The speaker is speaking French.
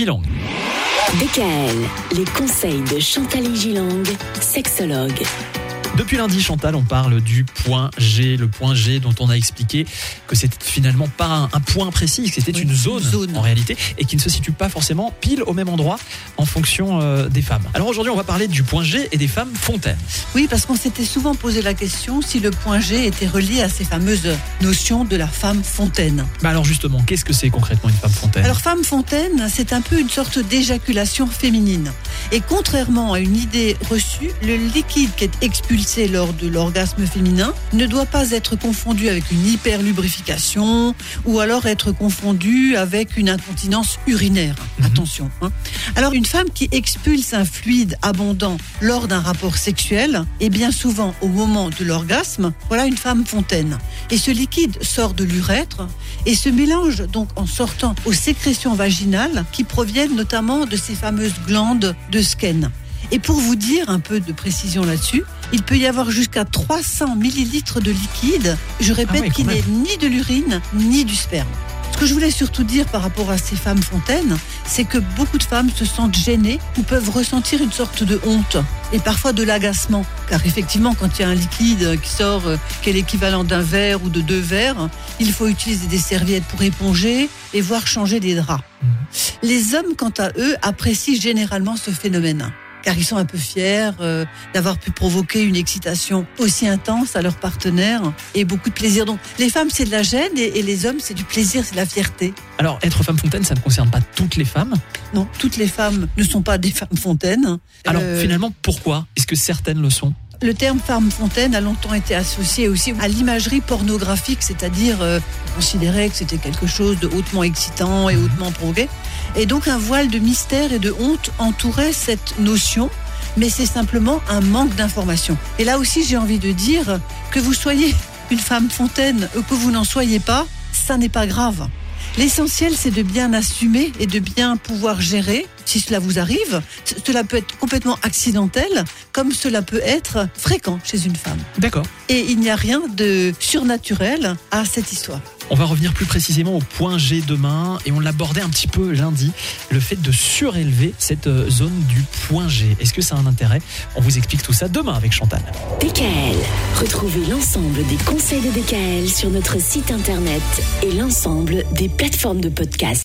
Gilang. DKL, les conseils de Chantal Gilang, sexologue. Depuis lundi, Chantal, on parle du point G, le point G dont on a expliqué que c'était finalement pas un, un point précis, que c'était Oui, une, zone, une zone. en réalité et qui ne se situe pas forcément pile au même endroit en fonction euh, des femmes. Alors aujourd'hui, on va parler du point G et des femmes fontaines. Oui, parce qu'on s'était souvent posé la question si le point G était relié à ces fameuses notions de la femme fontaine. Bah alors justement, qu'est-ce que c'est concrètement une femme fontaine? Alors, femme fontaine, c'est un peu une sorte d'éjaculation féminine. Et contrairement à une idée reçue, le liquide qui est expulsé lors de l'orgasme féminin ne doit pas être confondu avec une hyperlubrification ou alors être confondu avec une incontinence urinaire. Mhm. Attention. hein. Alors, une femme qui expulse un fluide abondant lors d'un rapport sexuel, et bien souvent au moment de l'orgasme, voilà une femme fontaine. Et ce liquide sort de l'urètre et se mélange donc en sortant aux sécrétions vaginales qui proviennent notamment de ces fameuses glandes de Skene. Et pour vous dire un peu de précision là-dessus, il peut y avoir jusqu'à 300 millilitres de liquide. Je répète Ah quand qu'il n'est ni de l'urine ni du sperme. Ce que je voulais surtout dire par rapport à ces femmes fontaines, c'est que beaucoup de femmes se sentent gênées ou peuvent ressentir une sorte de honte et parfois de l'agacement. Car effectivement, quand il y a un liquide qui sort, euh, qui est l'équivalent d'un verre ou de deux verres, il faut utiliser des serviettes pour éponger et voire changer des draps. Les hommes, quant à eux, apprécient généralement ce phénomène. Car ils sont un peu fiers euh, d'avoir pu provoquer une excitation aussi intense à leur partenaire et beaucoup de plaisir. Donc les femmes c'est de la gêne et, et les hommes c'est du plaisir, c'est de la fierté. Alors être femme fontaine, ça ne concerne pas toutes les femmes? Non, toutes les femmes ne sont pas des femmes fontaines. Alors Euh, finalement, pourquoi? Est-ce que certaines le sont? Le terme femme fontaine a longtemps été associé aussi à l'imagerie pornographique, c'est-à-dire euh, considérait que c'était quelque chose de hautement excitant et hautement provoqué. Et donc un voile de mystère et de honte entourait cette notion, mais c'est simplement un manque d'information. Et là aussi, j'ai envie de dire que vous soyez une femme fontaine ou que vous n'en soyez pas, ça n'est pas grave. L'essentiel, c'est de bien assumer et de bien pouvoir gérer si cela vous arrive. Cela peut être complètement accidentel, comme cela peut être fréquent chez une femme. D'accord. Et il n'y a rien de surnaturel à cette histoire. On va revenir plus précisément au point G demain et on l'abordait un petit peu lundi, le fait de surélever cette euh, zone du point G. Est-ce que ça a un intérêt? On vous explique tout ça demain avec Chantal. DKL. Retrouvez l'ensemble des conseils de DKL sur notre site internet et l'ensemble des plateformes de podcast.